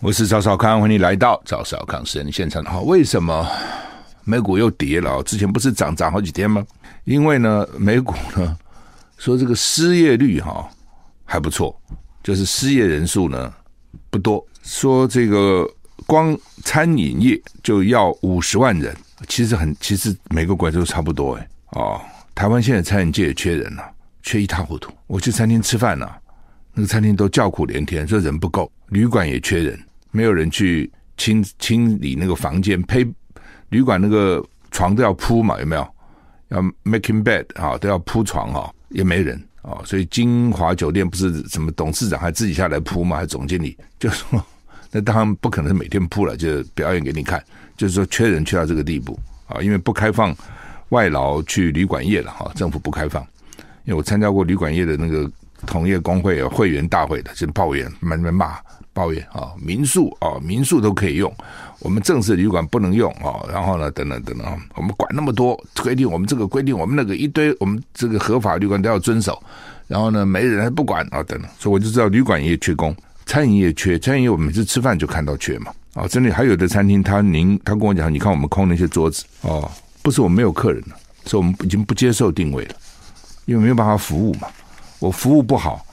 我是赵少康，欢迎来到赵少康私人现场。好，为什么美股又跌了？之前不是涨涨好几天吗？因为呢，美股呢说这个失业率哈还不错，就是失业人数呢不多。说这个光餐饮业就要五十万人，其实很，其实每个国家都差不多哎。哦，台湾现在餐饮界也缺人了，缺一塌糊涂。我去餐厅吃饭呢，那个餐厅都叫苦连天，说人不够，旅馆也缺人。没有人去清清理那个房间，呸，旅馆那个床都要铺嘛，有没有？要 making bed 啊，都要铺床哈，也没人啊，所以金华酒店不是什么董事长还自己下来铺吗？还总经理就说，那当然不可能每天铺了，就表演给你看，就是说缺人缺到这个地步啊，因为不开放外劳去旅馆业了哈，政府不开放，因为我参加过旅馆业的那个同业工会会员大会的，就抱怨，慢慢骂。抱怨啊，民宿啊，民宿都可以用，我们正式旅馆不能用啊。然后呢，等等等等，我们管那么多规定，我们这个规定，我们那个一堆，我们这个合法旅馆都要遵守。然后呢，没人还不管啊，等等。所以我就知道旅馆业缺工，餐饮业缺，餐饮业我每次吃饭就看到缺嘛。啊，真的还有的餐厅，他您他跟我讲，你看我们空那些桌子哦，不是我们没有客人了，是我们已经不接受订位了，因为没有办法服务嘛。我服务不好，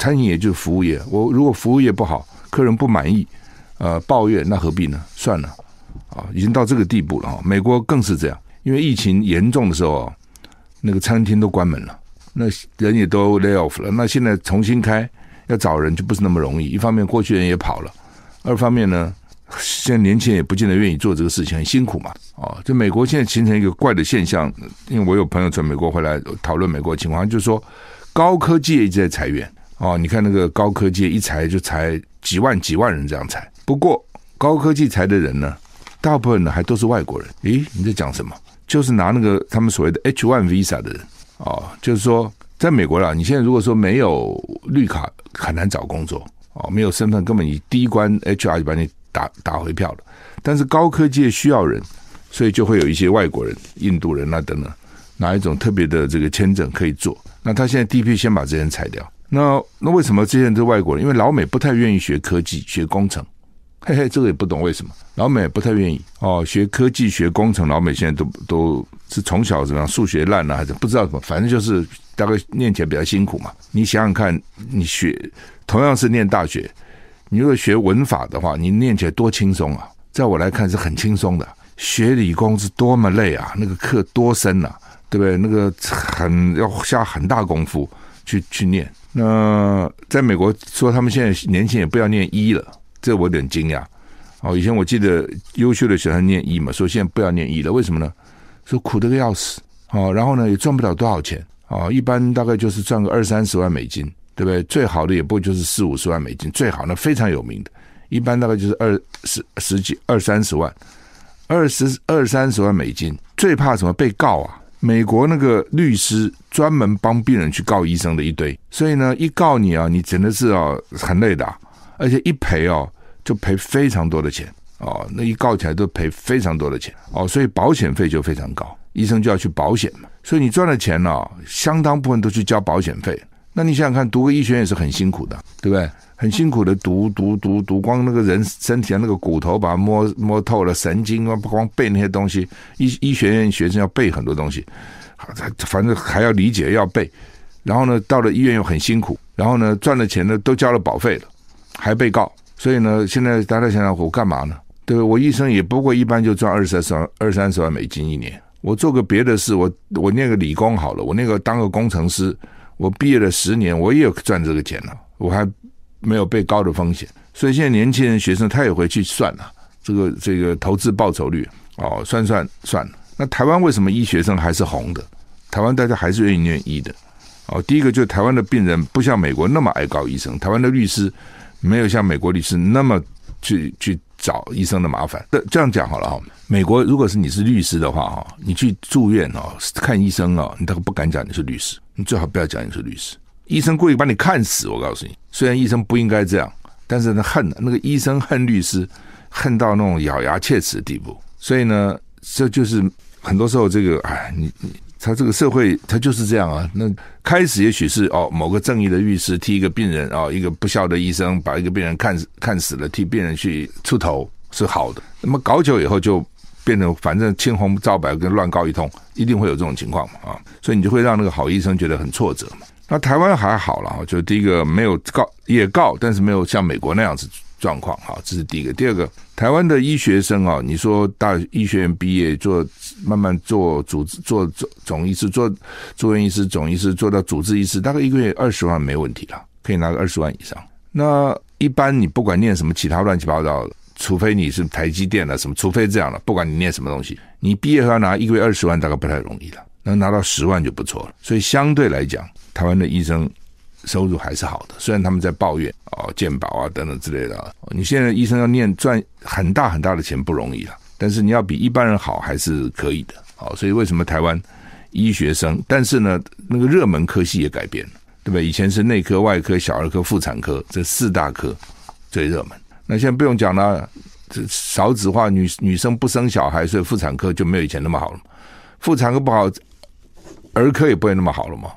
餐饮业就是服务业，我如果服务业不好。客人不满意，呃，抱怨，那何必呢？算了，啊，已经到这个地步了啊！美国更是这样，因为疫情严重的时候，那个餐厅都关门了，那人也都 lay off 了。那现在重新开，要找人就不是那么容易。一方面，过去人也跑了；二方面呢，现在年轻人也不见得愿意做这个事情，很辛苦嘛。啊，就美国现在形成一个怪的现象，因为我有朋友从美国回来讨论美国情况，就是说高科技一直在裁员。哦，你看那个高科技一裁就裁几万几万人这样裁。不过高科技裁的人呢，大部分呢还都是外国人。诶，你在讲什么？就是拿那个他们所谓的 H-1 visa 的人。哦，就是说在美国啦，你现在如果说没有绿卡，很难找工作。哦，没有身份，根本你第一关 HR 就把你打打回票了。但是高科技需要人，所以就会有一些外国人、印度人啊等等，拿一种特别的这个签证可以做。那他现在第一批先把这些人裁掉。那那为什么这些人都是外国人？因为老美不太愿意学科技、学工程，嘿嘿，这个也不懂为什么。老美不太愿意哦，学科技、学工程，老美现在都都是从小怎么样，数学烂了还是不知道什么，反正就是大概念起来比较辛苦嘛。你想想看，你学同样是念大学，你如果学文法的话，你念起来多轻松啊！在我来看是很轻松的。学理工是多么累啊，那个课多深啊，对不对？那个很要下很大功夫去去念。那在美国说，他们现在年轻也不要念医了，这我有点惊讶。哦，以前我记得优秀的学生念医嘛，说现在不要念医了，为什么呢？说苦得个要死。哦，然后呢也赚不了多少钱。哦，一般大概就是赚个二三十万美金，对不对？最好的也不就是四五十万美金，最好呢非常有名的，一般大概就是二十十几二三十万，二十二三十万美金。最怕什么？被告啊！美国那个律师专门帮病人去告医生的一堆，所以呢，一告你啊，你真的是啊很累的，而且一赔哦就赔非常多的钱哦，那一告起来都赔非常多的钱哦，所以保险费就非常高，医生就要去保险嘛，所以你赚的钱呢，相当部分都去交保险费。那你想想看，读个医学院也是很辛苦的，对不对？很辛苦的读读读读，光那个人身体的那个骨头，把它摸摸透了，神经啊，不光背那些东西。医医学院学生要背很多东西，他反正还要理解要背。然后呢，到了医院又很辛苦。然后呢，赚了钱呢都交了保费了，还被告。所以呢，现在大家想想，我干嘛呢？对不对？我一生也不过一般就赚二三十万二三十万美金一年。我做个别的事，我我念个理工好了，我那个当个工程师，我毕业了十年，我也有赚这个钱了，我还。没有被高的风险，所以现在年轻人学生他也会去算了、这个这个投资报酬率哦，算算算了。那台湾为什么医学生还是红的？台湾大家还是愿意念医的哦。第一个就是台湾的病人不像美国那么爱告医生，台湾的律师没有像美国律师那么去去找医生的麻烦。这这样讲好了哈，美国如果是你是律师的话哈，你去住院哦看医生哦，你都不敢讲你是律师，你最好不要讲你是律师。医生故意把你看死，我告诉你，虽然医生不应该这样，但是呢恨那个医生恨律师，恨到那种咬牙切齿的地步。所以呢，这就是很多时候这个哎，你你。他这个社会，他就是这样啊。那开始也许是哦，某个正义的律师替一个病人哦，一个不孝的医生把一个病人看看死了，替病人去出头是好的。那么搞久以后就变成反正青红皂白跟乱告一通，一定会有这种情况嘛啊。所以你就会让那个好医生觉得很挫折嘛。那台湾还好了，就第一个没有告也告，但是没有像美国那样子。状况哈，这是第一个。第二个，台湾的医学生啊，你说大医学院毕业做，慢慢做主治，做总总医师，做住院医师、总医师，做到主治医师，大概一个月二十万没问题了，可以拿个二十万以上。那一般你不管念什么其他乱七八糟的，除非你是台积电了什么，除非这样了，不管你念什么东西，你毕业后要拿一个月二十万，大概不太容易了，能拿到十万就不错了。所以相对来讲，台湾的医生。收入还是好的，虽然他们在抱怨哦，健保啊等等之类的。你现在医生要念赚很大很大的钱不容易了，但是你要比一般人好还是可以的。哦，所以为什么台湾医学生？但是呢，那个热门科系也改变了，对不对？以前是内科、外科、小儿科、妇产科这四大科最热门，那现在不用讲了，这少子化，女女生不生小孩，所以妇产科就没有以前那么好了。妇产科不好，儿科也不会那么好了嘛。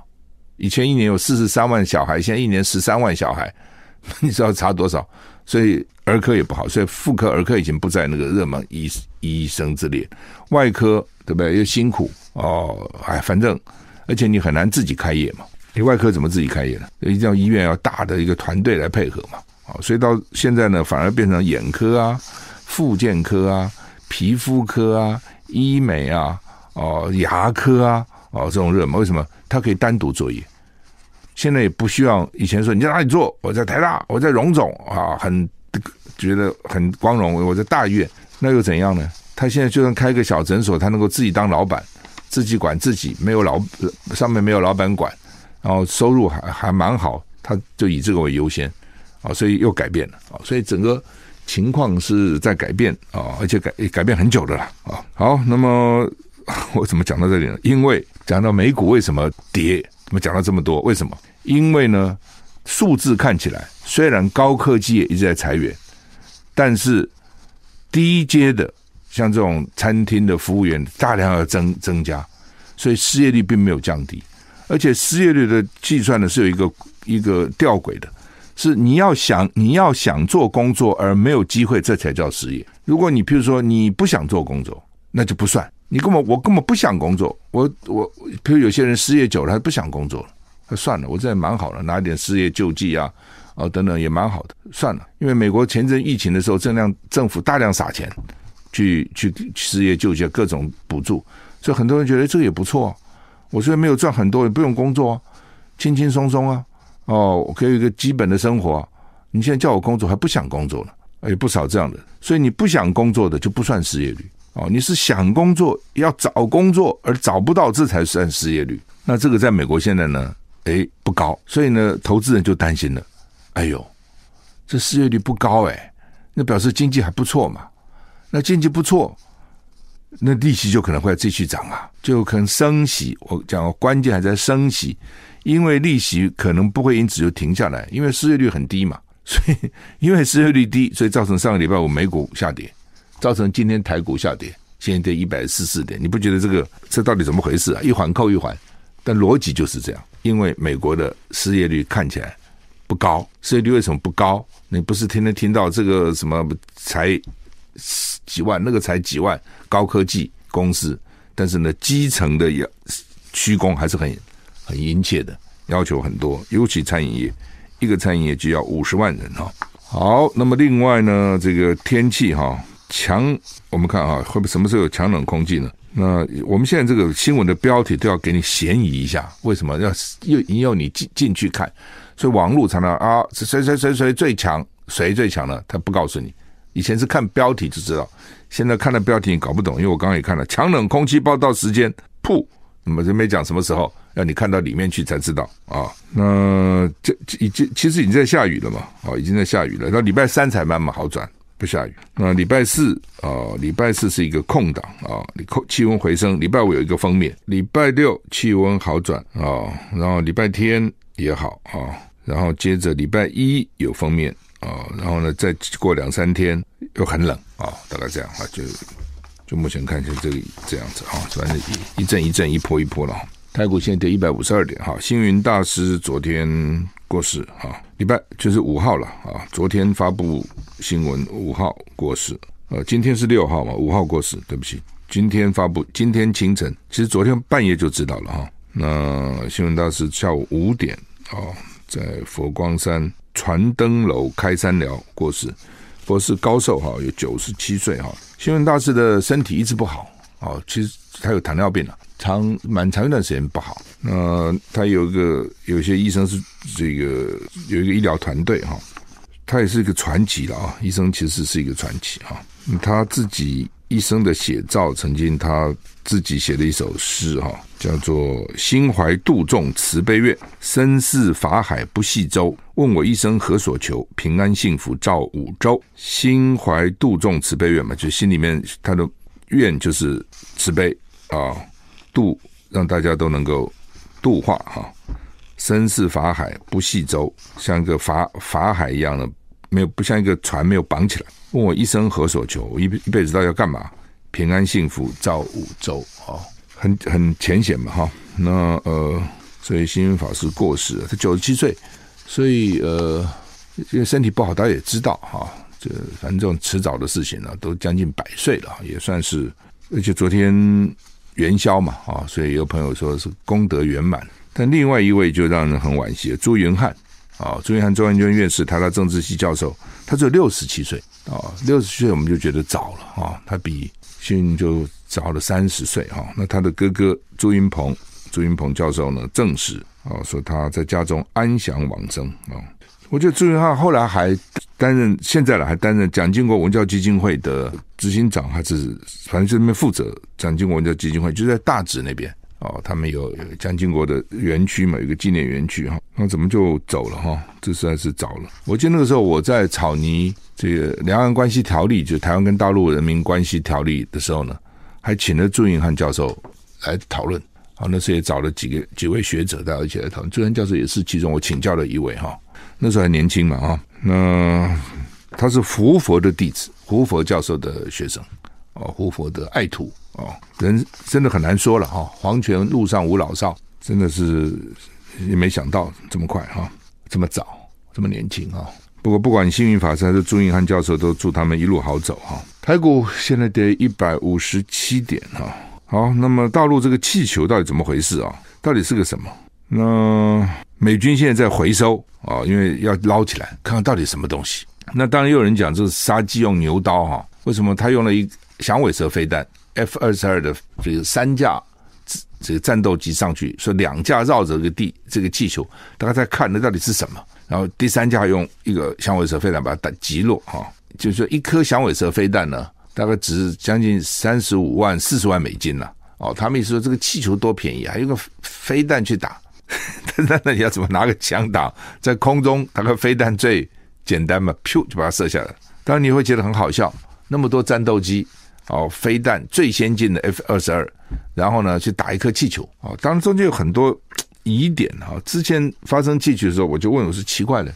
以前一年有四十三万小孩，现在一年十三万小孩，你知道差多少？所以儿科也不好，所以妇科、儿科已经不在那个热门医医生之列。外科对不对？又辛苦哦，哎，反正而且你很难自己开业嘛。你外科怎么自己开业呢？一定要医院要大的一个团队来配合嘛。哦，所以到现在呢，反而变成眼科啊、复健科啊、皮肤科啊、医美啊、哦牙科啊、哦这种热门，为什么？它可以单独作业。现在也不需要以前说你在哪里做？我在台大，我在荣总啊，很觉得很光荣。我在大医院，那又怎样呢？他现在就算开个小诊所，他能够自己当老板，自己管自己，没有老上面没有老板管，然后收入还还蛮好，他就以这个为优先啊，所以又改变了啊，所以整个情况是在改变啊，而且改改变很久的了啊。好，那么 我怎么讲到这里呢？因为讲到美股为什么跌？我们讲了这么多？为什么？因为呢，数字看起来虽然高科技也一直在裁员，但是低阶的像这种餐厅的服务员大量要增增加，所以失业率并没有降低。而且失业率的计算呢是有一个一个吊诡的，是你要想你要想做工作而没有机会，这才叫失业。如果你譬如说你不想做工作，那就不算。你根本我根本不想工作，我我，比如有些人失业久了，他不想工作了，他算了，我这也蛮好的，拿一点失业救济啊，哦等等也蛮好的，算了。因为美国前阵疫情的时候，这样政府大量撒钱去去失业救济各种补助，所以很多人觉得这个也不错。啊我虽然没有赚很多，也不用工作，啊轻轻松松啊，哦，我可以有一个基本的生活。你现在叫我工作，还不想工作了，也不少这样的，所以你不想工作的就不算失业率。哦，你是想工作要找工作而找不到，这才算失业率。那这个在美国现在呢，诶，不高，所以呢，投资人就担心了。哎呦，这失业率不高诶，那表示经济还不错嘛。那经济不错，那利息就可能会继续涨啊，就可能升息。我讲关键还在升息，因为利息可能不会因此就停下来，因为失业率很低嘛。所以因为失业率低，所以造成上个礼拜五美股下跌。造成今天台股下跌，现在跌一百四四点，你不觉得这个这到底怎么回事啊？一环扣一环，但逻辑就是这样。因为美国的失业率看起来不高，失业率为什么不高？你不是天天听到这个什么才几万，那个才几万高科技公司，但是呢，基层的要驱工还是很很殷切的，要求很多，尤其餐饮业，一个餐饮业就要五十万人哈。好，那么另外呢，这个天气哈。强，我们看啊，会不会什么时候有强冷空气呢？那我们现在这个新闻的标题都要给你嫌疑一下，为什么要又引诱你进进去看？所以网络常常啊，谁谁谁谁最强，谁最强呢？他不告诉你。以前是看标题就知道，现在看了标题你搞不懂，因为我刚刚也看了强冷空气报道时间，噗，那么就没讲什么时候，要你看到里面去才知道啊。那这已经其实已经在下雨了嘛，哦，已经在下雨了，到礼拜三才慢慢好转。不下雨。那礼拜四啊，礼拜四是一个空档啊，你空气温回升。礼拜五有一个封面，礼拜六气温好转啊，然后礼拜天也好啊，然后接着礼拜一有封面啊，然后呢再过两三天又很冷啊，大概这样啊，就就目前看起来这个这样子啊，反正一一阵一阵一波一波了。台股现在跌一百五十二点哈，星云大师昨天过世哈，礼拜就是五号了啊，昨天发布新闻五号过世，呃，今天是六号嘛，五号过世，对不起，今天发布，今天清晨，其实昨天半夜就知道了哈。那新闻大师下午五点啊，在佛光山传灯楼开山寮过世，博士高寿哈，有九十七岁哈。新闻大师的身体一直不好哦，其实他有糖尿病了。长蛮长一段时间不好，那他有一个有些医生是这个有一个医疗团队哈，他也是一个传奇了啊，医生其实是一个传奇哈，他自己一生的写照，曾经他自己写了一首诗哈，叫做“心怀杜仲慈悲愿，身似法海不系舟。问我一生何所求？平安幸福照五洲。”心怀杜仲慈悲愿嘛，就心里面他的愿就是慈悲啊。度让大家都能够度化哈，身似法海不系舟，像一个法法海一样的，没有不像一个船没有绑起来。问我一生何所求？我一一辈子到底要干嘛？平安幸福照五洲啊，很很浅显嘛哈。那呃，所以星云法师过世了，他九十七岁，所以呃，因为身体不好，大家也知道哈。这反正这种迟早的事情呢，都将近百岁了，也算是。而且昨天。元宵嘛，啊，所以有朋友说是功德圆满。但另外一位就让人很惋惜，朱云汉啊，朱云汉中央研究院士，台大政治系教授，他只有六十七岁啊，六十岁我们就觉得早了啊，他比幸运就早了三十岁哈。那他的哥哥朱云鹏，朱云鹏教授呢证实啊，说他在家中安详往生啊。我觉得朱云汉后来还担任，现在了还担任蒋经国文教基金会的执行长，还是反正就那边负责蒋经国文教基金会，就在大直那边哦。他们有蒋经国的园区嘛，有个纪念园区哈。那怎么就走了哈？这实在是早了。我记得那个时候我在草拟这个两岸关系条例，就台湾跟大陆人民关系条例的时候呢，还请了朱云汉教授来讨论。好，那时候也找了几个几位学者大家一起来讨论。朱云汉教授也是其中我请教的一位哈。那时候还年轻嘛啊，那他是胡佛的弟子，胡佛教授的学生哦，胡佛的爱徒哦，人真的很难说了哈。黄泉路上无老少，真的是也没想到这么快哈，这么早，这么年轻啊。不过不管幸运法师还是朱云汉教授，都祝他们一路好走哈。台股现在跌一百五十七点哈。好，那么大陆这个气球到底怎么回事啊？到底是个什么？那美军现在在回收啊，因为要捞起来，看看到底什么东西。那当然又有人讲这是杀鸡用牛刀哈，为什么他用了一响尾蛇飞弹 F 二十二的这个三架这个战斗机上去，说两架绕着这个地这个气球，大家在看那到底是什么？然后第三架用一个响尾蛇飞弹把它打击落哈，就是说一颗响尾蛇飞弹呢，大概值将近三十五万四十万美金了哦。他们意思说这个气球多便宜，还用个飞弹去打。那 那你要怎么拿个枪打在空中？打个飞弹最简单嘛，噗就把它射下来。当然你会觉得很好笑，那么多战斗机哦，飞弹最先进的 F 二十二，然后呢去打一颗气球哦。当然中间有很多疑点哈。之前发生气球的时候，我就问我是奇怪的，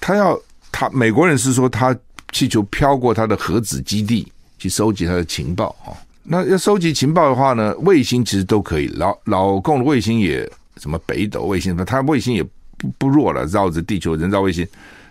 他要他美国人是说他气球飘过他的核子基地去收集他的情报哈。那要收集情报的话呢，卫星其实都可以，老老共的卫星也。什么北斗卫星？它卫星也不不弱了，绕着地球人造卫星，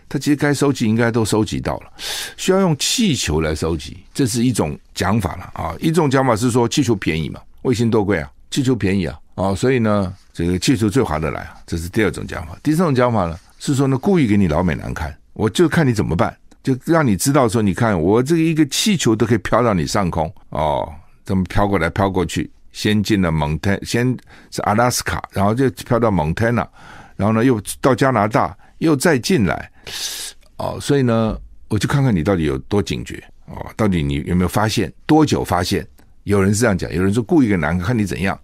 它其实该收集应该都收集到了。需要用气球来收集，这是一种讲法了啊。一种讲法是说气球便宜嘛，卫星多贵啊，气球便宜啊，啊，所以呢，这个气球最划得来啊。这是第二种讲法。第三种讲法呢，是说呢，故意给你老美难看，我就看你怎么办，就让你知道说，你看我这一个气球都可以飘到你上空哦，这么飘过来飘过去。先进了蒙特，先是阿拉斯卡，然后就飘到蒙特纳，然后呢又到加拿大，又再进来，哦，所以呢，我就看看你到底有多警觉哦，到底你有没有发现，多久发现？有人是这样讲，有人说故意给难看，看你怎样？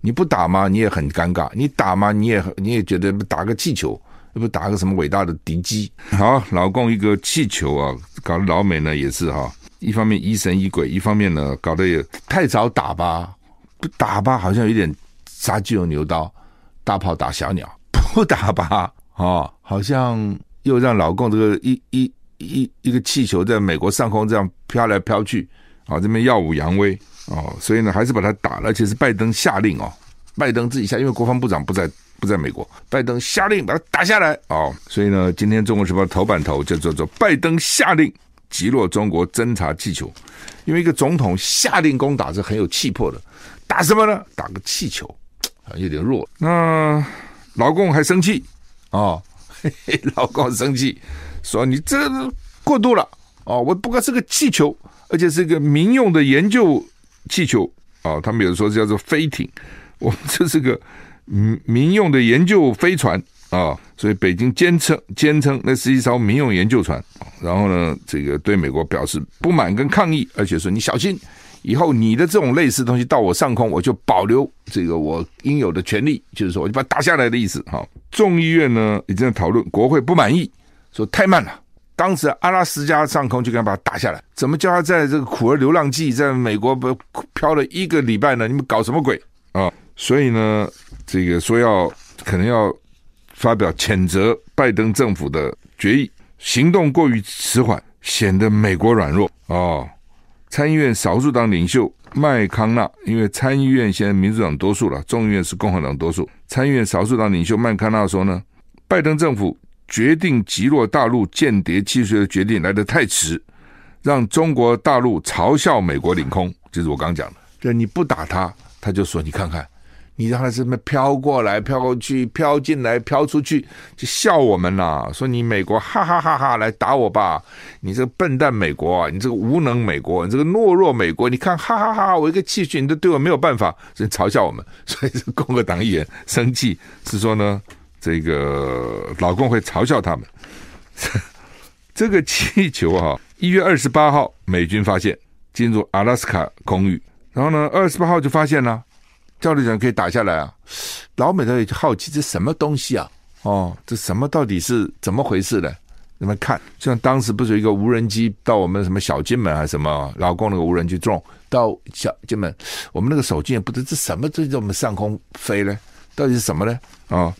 你不打吗？你也很尴尬；你打吗？你也你也觉得打个气球又不打个什么伟大的敌机。好，老共一个气球啊，搞得老美呢也是哈，一方面疑神疑鬼，一方面呢搞得也太早打吧，不打吧好像有点杀鸡用牛刀，大炮打小鸟，不打吧啊，好像又让老共这个一一一一个气球在美国上空这样飘来飘去，啊，这边耀武扬威哦，所以呢还是把它打了，而且是拜登下令哦。拜登自己下，因为国防部长不在不在美国，拜登下令把它打下来哦。所以呢，今天《中国时报》头版头就叫做“拜登下令击落中国侦察气球”，因为一个总统下令攻打是很有气魄的，打什么呢？打个气球，啊，有点弱。那老公还生气哦，嘿嘿，老公生气，说你这过度了哦，我不过是个气球，而且是一个民用的研究气球哦，他们有说叫做飞艇。我们这是个民民用的研究飞船啊，所以北京坚称坚称那是一艘民用研究船。然后呢，这个对美国表示不满跟抗议，而且说你小心，以后你的这种类似东西到我上空，我就保留这个我应有的权利，就是说我就把它打下来的意思。哈，众议院呢已经在讨论，国会不满意，说太慢了。当时阿拉斯加上空就敢把它打下来，怎么叫他在这个苦儿流浪记在美国不飘了一个礼拜呢？你们搞什么鬼啊？所以呢，这个说要可能要发表谴责拜登政府的决议，行动过于迟缓，显得美国软弱哦。参议院少数党领袖麦康纳，因为参议院现在民主党多数了，众议院是共和党多数。参议院少数党领袖麦康纳说呢，拜登政府决定击落大陆间谍气球的决定来得太迟，让中国大陆嘲笑美国领空，就是我刚讲的，就你不打他，他就说你看看。你让他这么飘过来、飘过去、飘进来、飘出去，就笑我们呐！说你美国哈哈哈哈来打我吧！你这个笨蛋美国啊，你这个无能美国，你这个懦弱美国，你看哈哈哈！我一个气球你都对我没有办法，所以嘲笑我们。所以这共和党议员生气是说呢，这个老共会嘲笑他们。这个气球啊，一月二十八号美军发现进入阿拉斯加空域，然后呢，二十八号就发现了。照理讲可以打下来啊，老美都好奇这什么东西啊？哦，这什么到底是怎么回事呢？你们看，像当时不是有一个无人机到我们什么小金门还是什么，老共那个无人机撞到小金门，我们那个手机也不知这什么在我们上空飞呢？到底是什么呢？啊、哦，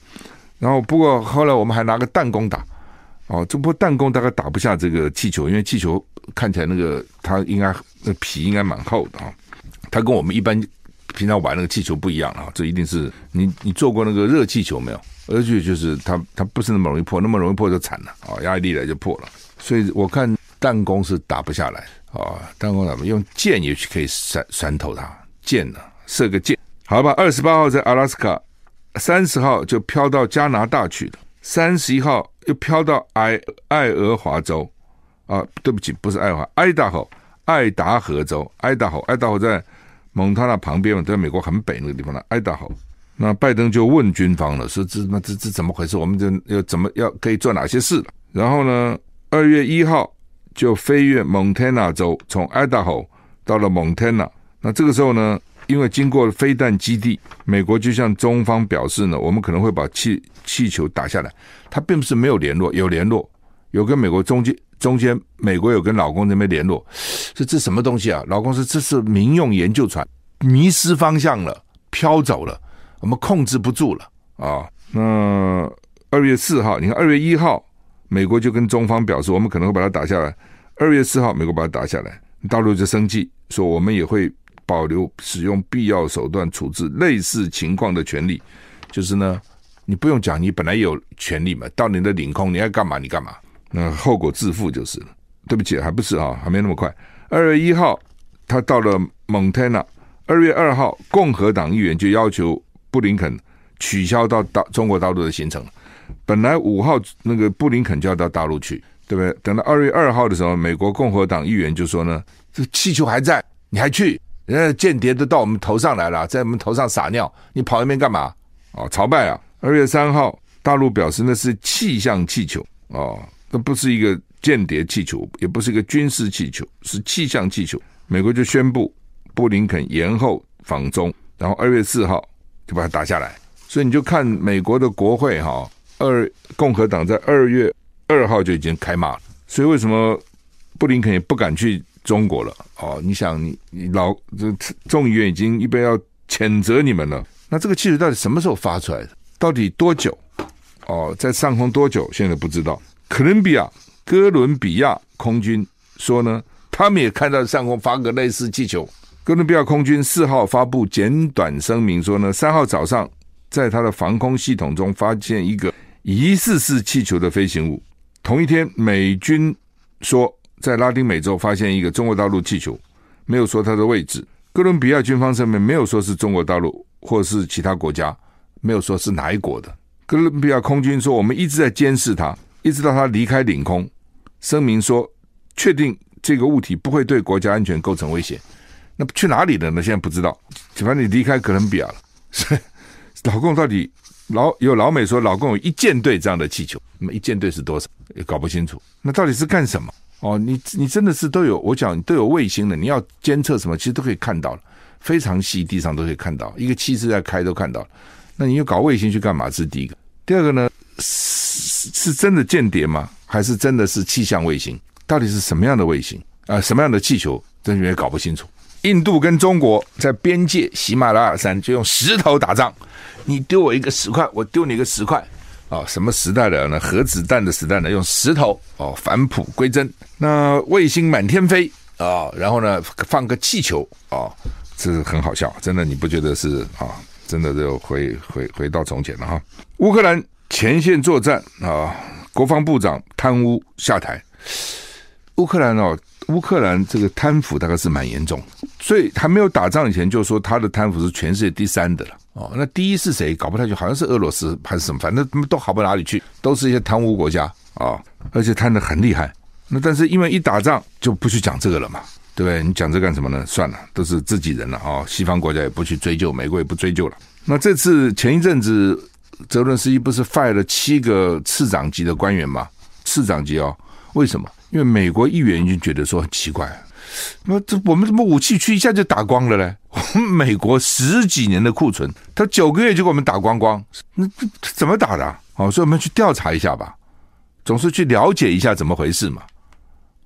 然后不过后来我们还拿个弹弓打，哦，这波弹弓大概打不下这个气球，因为气球看起来那个它应该那皮应该蛮厚的啊，它跟我们一般。平常玩那个气球不一样啊，这一定是你你做过那个热气球没有？而且就是它它不是那么容易破，那么容易破就惨了啊！压力来就破了，所以我看弹弓是打不下来啊，弹弓怎么用箭也许可以闪闪透它，箭呢射个箭，好吧？二十八号在阿拉斯加，三十号就飘到加拿大去了，三十一号又飘到爱爱俄华州啊，对不起，不是爱华，爱达荷，爱达荷州，爱达荷，爱达荷在。蒙塔纳旁边嘛，在美国很北那个地方呢，爱达荷。那拜登就问军方了，说这那这这怎么回事？我们这要怎么要可以做哪些事？然后呢，二月一号就飞越蒙塔纳州，从爱达荷到了蒙塔纳。那这个时候呢，因为经过飞弹基地，美国就向中方表示呢，我们可能会把气气球打下来。他并不是没有联络，有联络，有跟美国中间。中间，美国有跟老公那边联络，说这什么东西啊？老公说这是民用研究船，迷失方向了，飘走了，我们控制不住了啊。那二月四号，你看二月一号，美国就跟中方表示，我们可能会把它打下来。二月四号，美国把它打下来，大陆就生气，说我们也会保留使用必要手段处置类似情况的权利。就是呢，你不用讲，你本来有权利嘛，到你的领空，你爱干嘛你干嘛。那后果自负就是了。对不起，还不是啊，还没那么快。二月一号，他到了蒙特纳。二月二号，共和党议员就要求布林肯取消到大中国大陆的行程。本来五号那个布林肯就要到大陆去，对不对？等到二月二号的时候，美国共和党议员就说呢：“这气球还在，你还去？人家间谍都到我们头上来了，在我们头上撒尿，你跑那边干嘛？”哦，朝拜啊！二月三号，大陆表示那是气象气球哦。这不是一个间谍气球，也不是一个军事气球，是气象气球。美国就宣布布林肯延后访中，然后二月四号就把它打下来。所以你就看美国的国会哈，二共和党在二月二号就已经开骂了，所以为什么布林肯也不敢去中国了？哦，你想你你老这众议院已经一边要谴责你们了，那这个气球到底什么时候发出来的？到底多久？哦，在上空多久？现在不知道。哥伦比亚哥伦比亚空军说呢，他们也看到上空发个类似气球。哥伦比亚空军四号发布简短声明说呢，三号早上在他的防空系统中发现一个疑似是气球的飞行物。同一天，美军说在拉丁美洲发现一个中国大陆气球，没有说它的位置。哥伦比亚军方上面没有说是中国大陆或是其他国家，没有说是哪一国的。哥伦比亚空军说，我们一直在监视它，一直到他离开领空。声明说，确定这个物体不会对国家安全构成威胁。那去哪里了呢？现在不知道。反正你离开哥伦比亚了。老共到底老有老美说，老共有一舰队这样的气球，那么一舰队是多少？也搞不清楚。那到底是干什么？哦，你你真的是都有，我讲都有卫星的，你要监测什么，其实都可以看到了，非常细，地上都可以看到，一个气势在开都看到了。那你又搞卫星去干嘛？这是第一个。第二个呢，是真的间谍吗？还是真的是气象卫星？到底是什么样的卫星啊？什么样的气球？真的也搞不清楚。印度跟中国在边界喜马拉雅山就用石头打仗，你丢我一个石块，我丢你一个石块，啊，什么时代的呢？核子弹的时代呢？用石头哦，返璞归真。那卫星满天飞啊，然后呢，放个气球啊，这是很好笑，真的你不觉得是啊？真的就回回回到从前了哈。乌克兰前线作战啊，国防部长贪污下台。乌克兰哦。乌克兰这个贪腐大概是蛮严重，所以还没有打仗以前就说他的贪腐是全世界第三的了哦。那第一是谁？搞不太清，好像是俄罗斯还是什么，反正都好不哪里去，都是一些贪污国家啊、而且贪得很厉害。那但是因为一打仗就不去讲这个了嘛，对不对？你讲这干什么呢？算了，都是自己人了啊、西方国家也不去追究，美国也不追究了。那这次前一阵子泽伦斯基不是 fire 了七个次长级的官员吗？次长级哦，为什么？因为美国议员已经觉得说很奇怪，那这我们怎么武器区一下就打光了嘞？我 们美国十几年的库存，他九个月就给我们打光光，那这怎么打的啊？哦，所以我们去调查一下吧，总是去了解一下怎么回事嘛。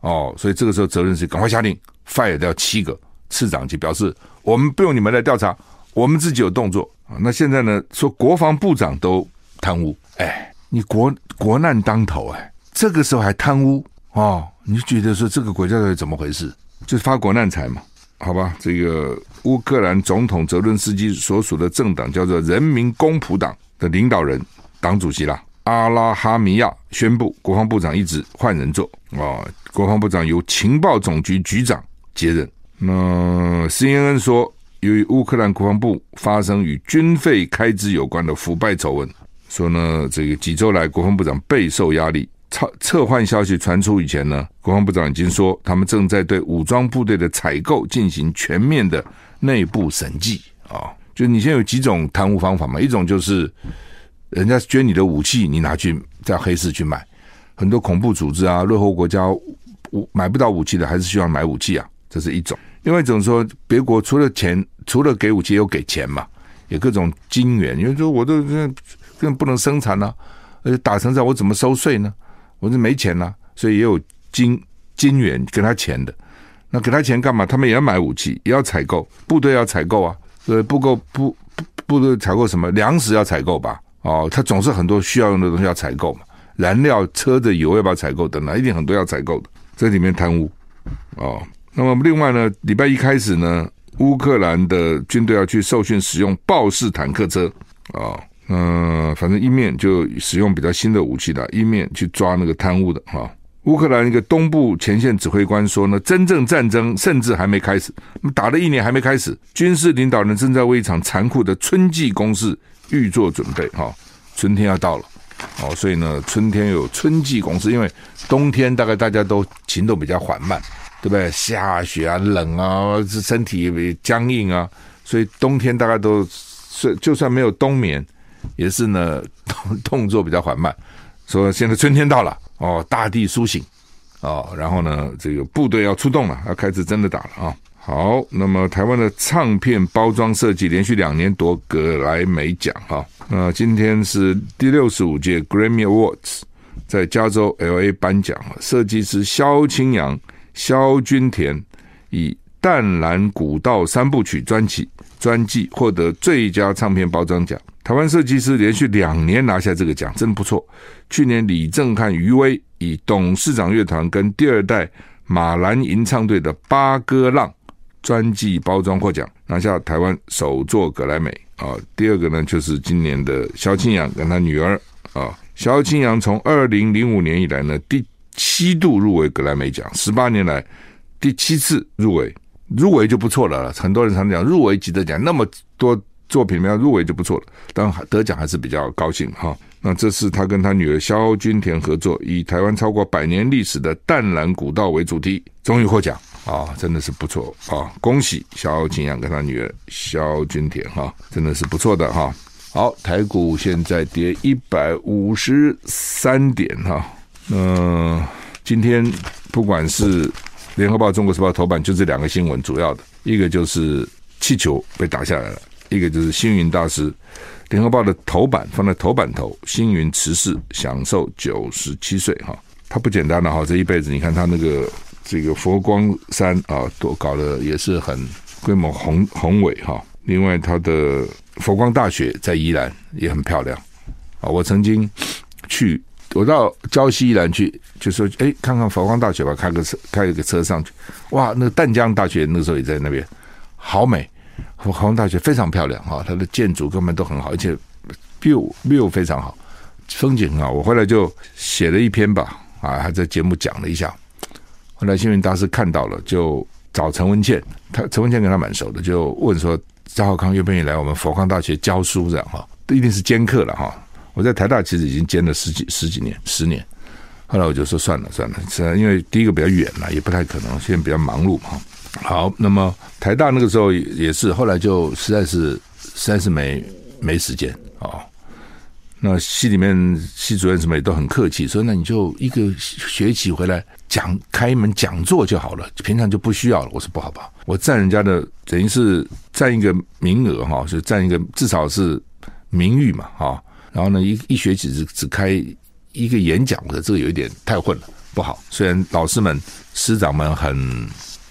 哦，所以这个时候责任是赶快下令 fire 掉七个次长级，表示我们不用你们来调查，我们自己有动作啊。那现在呢，说国防部长都贪污，哎，你国国难当头哎，这个时候还贪污。哦，你就觉得说这个国家到底怎么回事？就是发国难财嘛？好吧，这个乌克兰总统泽伦斯基所属的政党叫做人民公仆党的领导人、党主席啦，阿拉哈米亚宣布国防部长一职换人做啊、哦，国防部长由情报总局局长接任。那 CNN 说，由于乌克兰国防部发生与军费开支有关的腐败丑闻，说呢，这个几周来国防部长备受压力。撤撤换消息传出以前呢，国防部长已经说，他们正在对武装部队的采购进行全面的内部审计啊。就你现在有几种贪污方法嘛？一种就是人家捐你的武器，你拿去在黑市去买，很多恐怖组织啊、落后国家买不到武器的，还是需要买武器啊，这是一种。另外一种说，别国除了钱，除了给武器，也有给钱嘛，有各种金元，因为说我都根本不能生产啊，而且打成这样，我怎么收税呢？我是没钱了，所以也有金金元给他钱的。那给他钱干嘛？他们也要买武器，也要采购，部队要采购啊。呃，不够不部队采购什么粮食要采购吧？哦，他总是很多需要用的东西要采购嘛。燃料、车的油要不要采购等等，一定很多要采购的。这里面贪污哦。那么另外呢，礼拜一开始呢，乌克兰的军队要去受训使用豹式坦克车啊。嗯、反正一面就使用比较新的武器的，一面去抓那个贪污的哈。乌克兰一个东部前线指挥官说呢，真正战争甚至还没开始，打了一年还没开始，军事领导人正在为一场残酷的春季攻势预做准备哈。春天要到了，哦，所以呢，春天有春季攻势，因为冬天大概大家都行动比较缓慢，对不对？下雪啊，冷啊，身体僵硬啊，所以冬天大概都是就算没有冬眠。也是呢，动 动作比较缓慢。说现在春天到了哦，大地苏醒哦，然后呢，这个部队要出动了，要开始真的打了啊、好，那么台湾的唱片包装设计连续两年夺格莱美奖哈。那今天是第六十五届 Grammy Awards 在加州 LA 颁奖，设计师萧清扬、萧君田以《淡蓝古道三部曲》专辑专辑获得最佳唱片包装奖。台湾设计师连续两年拿下这个奖，真不错。去年李正翰、余威以董事长乐团跟第二代马兰吟唱队的《八哥浪》专辑包装获奖，拿下台湾首座格莱美啊。第二个呢，就是今年的萧清扬跟他女儿啊。萧清扬从二零零五年以来呢，第七度入围格莱美奖，十八年来第七次入围，入围就不错了。很多人常讲入围即得奖，那么多。作品没有入围就不错了，当然得奖还是比较高兴哈。那这是他跟他女儿萧君田合作，以台湾超过百年历史的淡蓝古道为主题，终于获奖啊，真的是不错啊！恭喜萧清扬跟他女儿萧君田哈，真的是不错的哈。好，台股现在跌一百五十三点哈。嗯，今天不管是联合报、中国时报头版，就这两个新闻主要的，一个就是气球被打下来了。一个就是星云大师，联合报的头版放在头版头，星云辞世，享受九十七岁哈，他不简单了哈，这一辈子你看他那个这个佛光山啊，都搞得也是很规模宏宏伟哈。另外，他的佛光大学在宜兰也很漂亮啊，我曾经去，我到礁溪宜兰去，就说哎，看看佛光大学吧，开个车开一个车上去，哇，那个淡江大学那时候也在那边，好美。佛光大学非常漂亮哈，它的建筑根本都很好，而且 view view 非常好，风景很好。我后来就写了一篇吧，啊，还在节目讲了一下。后来幸运大师看到了，就找陈文茜，他陈文茜跟他蛮熟的，就问说：赵浩康愿不愿意来我们佛光大学教书？这样哈，一定是兼课了哈。我在台大其实已经兼了十几十几年，十年。后来我就说算了算了，是啊，因为第一个比较远了，也不太可能，现在比较忙碌嘛。好，那么台大那个时候也是，后来就实在是实在是没没时间、哦。那系里面系主任什么也都很客气，说那你就一个学期回来讲开一门讲座就好了，平常就不需要了。我说不好不好，我占人家的等于是占一个名额哈，就占一个至少是名誉嘛哈。然后呢，一一学期只只开一个演讲的，这个有一点太混了，不好。虽然老师们师长们很。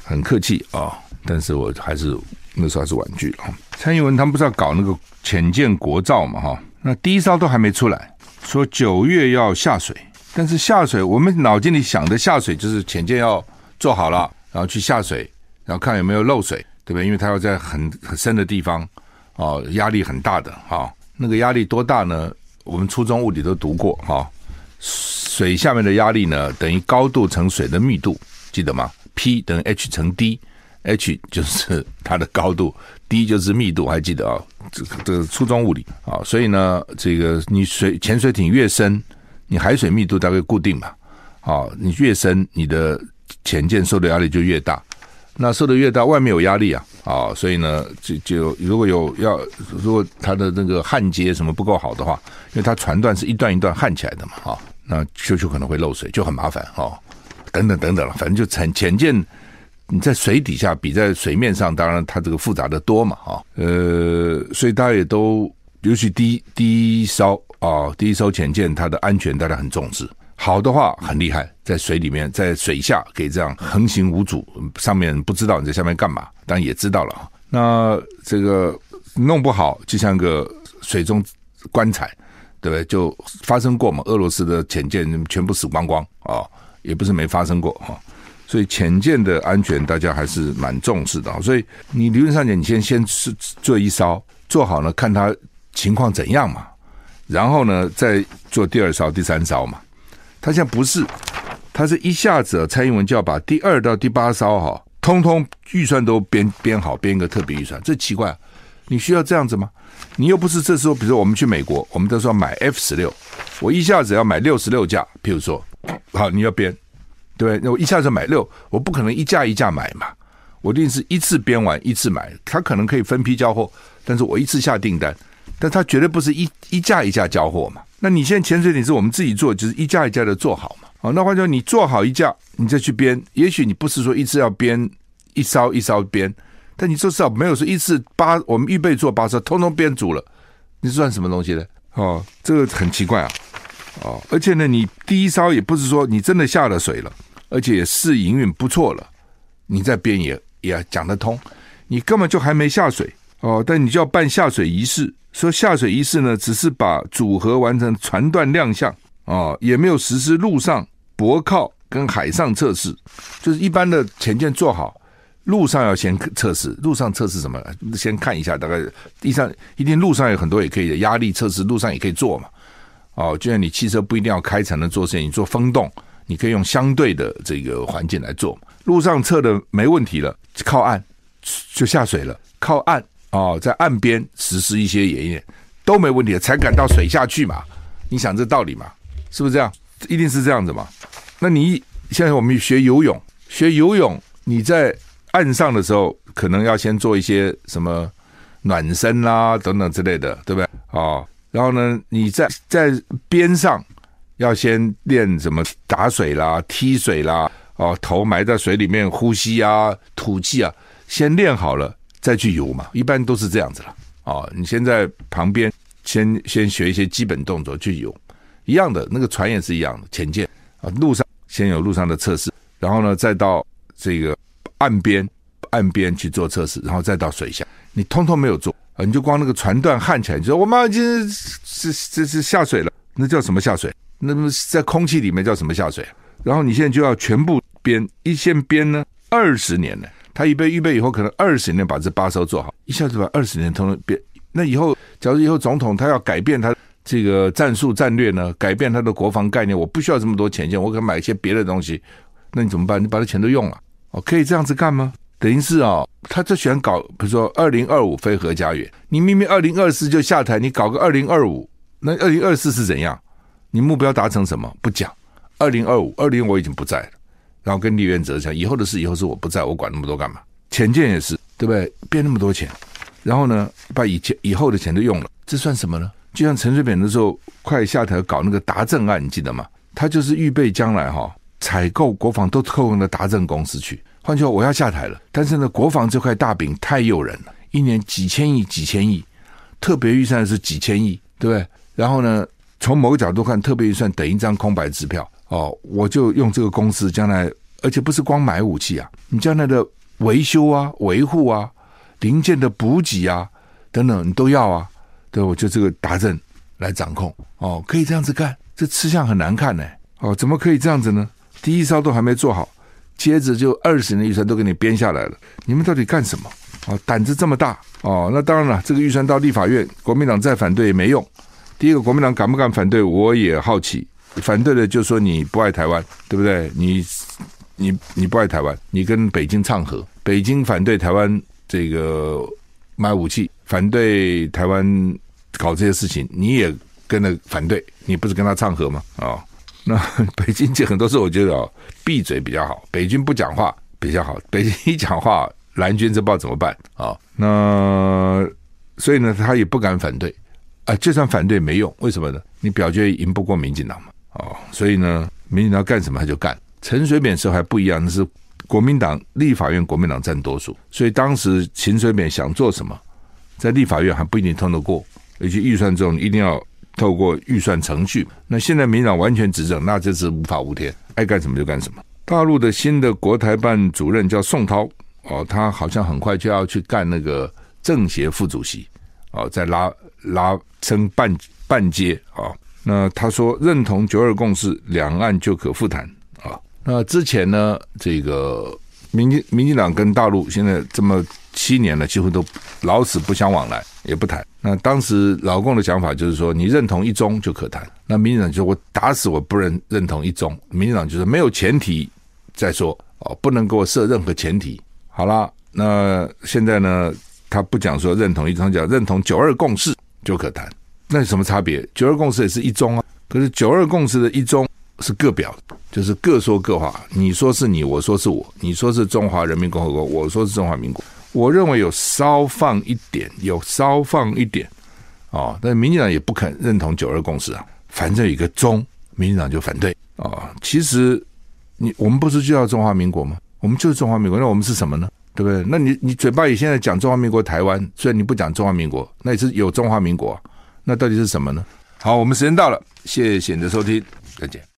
很客气啊、但是我还是那时候还是婉拒了。蔡英文他们不是要搞那个潜舰国造嘛哈？那第一艘都还没出来，说九月要下水，但是下水我们脑筋里想的下水就是潜舰要做好了，然后去下水，然后看有没有漏水，对不对？因为它要在很很深的地方哦，压力很大的哈。那个压力多大呢？我们初中物理都读过哈。水下面的压力呢，等于高度乘水的密度，记得吗？P 等于 h 乘 d，h 就是它的高度，d 就是密度，还记得啊、哦？这这个初中物理啊，所以呢，这个你水潜水艇越深，你海水密度大概固定嘛，啊，你越深，你的潜舰受的压力就越大，那受的越大，外面有压力啊，啊，所以呢，就就如果有要，如果它的那个焊接什么不够好的话，因为它船段是一段一段焊起来的嘛，啊，那就就可能会漏水，就很麻烦啊。等等等等了，反正就潜潜舰，你在水底下比在水面上，当然它这个复杂的多嘛，哈，呃，所以大家也都，尤其第一第一艘啊，第一艘潜舰，它的安全大家很重视。好的话很厉害，在水里面，在水下可以这样横行无阻，上面不知道你在下面干嘛，当然也知道了。那这个弄不好，就像个水中棺材，对不对？就发生过嘛，俄罗斯的潜舰全部死光光啊。也不是没发生过哈，所以潜舰的安全大家还是蛮重视的。所以你理论上讲，你先先是做一艘做好了，看它情况怎样嘛，然后呢再做第二艘、第三艘嘛。他现在不是，他是一下子蔡英文就要把第二到第八艘哈，通通预算都编编好，编一个特别预算，这奇怪，你需要这样子吗？你又不是这时候，比如说我们去美国，我们都说买 F 十六，我一下子要买六十六架，譬如说。好，你要编，对，那我一下子买六，我不可能一架一架买嘛，我一定是一次编完一次买。他可能可以分批交货，但是我一次下订单，但他绝对不是一一架一架交货嘛。那你现在潜水艇是我们自己做，就是一架一架的做好嘛。好，那换句话说，你做好一架，你再去编，也许你不是说一次要编一艘一艘编，但你至少没有说一次八，我们预备做八艘，通通编组了，你算什么东西呢？哦，这个很奇怪啊！哦，而且呢，你第一艘也不是说你真的下了水了，而且也试营运不错了，你再编也也讲得通。你根本就还没下水哦，但你就要办下水仪式，说下水仪式呢，只是把组合完成船段亮相哦，也没有实施陆上泊靠跟海上测试，就是一般的潜舰做好，陆上要先测试，陆上测试什么？先看一下，大概地上一定陆上有很多也可以的压力测试，陆上也可以做嘛。哦，就像你汽车不一定要开才能做事情，你做风洞，你可以用相对的这个环境来做。陆上测的没问题了，靠岸。就下水了，靠岸哦，在岸边实施一些演练都没问题，才敢到水下去嘛。你想这道理嘛？是不是这样？一定是这样子嘛？那你现在我们学游泳，学游泳，你在岸上的时候，可能要先做一些什么暖身啦等等之类的，对不对？哦，然后呢，你在在边上要先练什么打水啦、踢水啦，哦，头埋在水里面呼吸啊、吐气啊。先练好了再去游嘛，一般都是这样子了。哦，你先在旁边先先学一些基本动作去游，一样的那个船也是一样的，潜舰啊，路上先有路上的测试，然后呢再到这个岸边岸边去做测试，然后再到水下，你通通没有做啊，你就光那个船段焊起来，你说我们已经是这是下水了，那叫什么下水？那么在空气里面叫什么下水？然后你现在就要全部编，一先编呢二十年呢。他预备预备以后，可能二十年把这八艘做好，一下子把二十年通通变。那以后，假如以后总统他要改变他这个战术战略呢，改变他的国防概念，我不需要这么多钱钱，我可以买一些别的东西。那你怎么办？你把这钱都用了，哦，可以这样子干吗？等于是啊、哦，他就喜欢搞，比如说二零二五非核家园，你明明二零二四就下台，你搞个二零二五，那二零二四是怎样？你目标达成什么？不讲。二零二五，二零我已经不在了。然后跟李元哲讲，以后的事以后是我不在，我管那么多干嘛？钱建也是，对不对？变那么多钱，然后呢，把以前以后的钱都用了，这算什么呢？就像陈水扁的时候快下台搞那个达政案，你记得吗？他就是预备将来哈、哦、采购国防都扣用到达政公司去。换句话，我要下台了，但是呢，国防这块大饼太诱人了，一年几千亿、几千亿，特别预算是几千亿，对不对？然后呢，从某个角度看，特别预算等一张空白支票。哦，我就用这个公司将来，而且不是光买武器啊，你将来的维修啊、维护啊、零件的补给啊等等，你都要啊。对，我就这个达正来掌控。哦，可以这样子干，这吃相很难看呢。哦，怎么可以这样子呢？第一艘都还没做好，接着就二十年预算都给你编下来了，你们到底干什么？哦，胆子这么大哦。那当然了，这个预算到立法院，国民党再反对也没用。第一个，国民党敢不敢反对？我也好奇。反对的就说你不爱台湾，对不对？你你你不爱台湾，你跟北京唱和，北京反对台湾这个买武器，反对台湾搞这些事情，你也跟着反对，你不是跟他唱和吗？啊、那 北京这很多时候我觉得哦，闭嘴比较好，北京不讲话比较好，北京一讲话，蓝军这不知道怎么办啊、那所以呢，他也不敢反对啊，就算反对没用，为什么呢？你表决赢不过民进党嘛。哦，所以呢，民进党干什么他就干。陈水扁时候还不一样，那是国民党立法院国民党占多数，所以当时陈水扁想做什么，在立法院还不一定通得过，而且预算中一定要透过预算程序。那现在民进党完全执政，那就是无法无天，爱干什么就干什么。大陆的新的国台办主任叫宋涛，哦，他好像很快就要去干那个政协副主席，哦，再拉拉升半半阶啊。那他说认同九二共识，两岸就可复谈啊。那之前呢，这个民进民进党跟大陆现在这么七年了，几乎都老死不相往来，也不谈。那当时老共的想法就是说，你认同一中就可谈。那民进党就我打死我不认认同一中。民进党就说没有前提再说哦，不能给我设任何前提。好了，那现在呢，他不讲说认同一中，讲认同九二共识就可谈。那有什么差别？九二共识也是一中啊，可是九二共识的一中是各表，就是各说各话。你说是你，我说是我；你说是中华人民共和国，我说是中华民国。我认为有稍放一点，有稍放一点啊。但民进党也不肯认同九二共识啊，反正有一个中，民进党就反对啊。其实你我们不是就叫中华民国吗？我们就是中华民国，那我们是什么呢？对不对？那你你嘴巴里现在讲中华民国台湾，虽然你不讲中华民国，那也是有中华民国，那到底是什么呢？好，我们时间到了，谢谢你的收听，再见。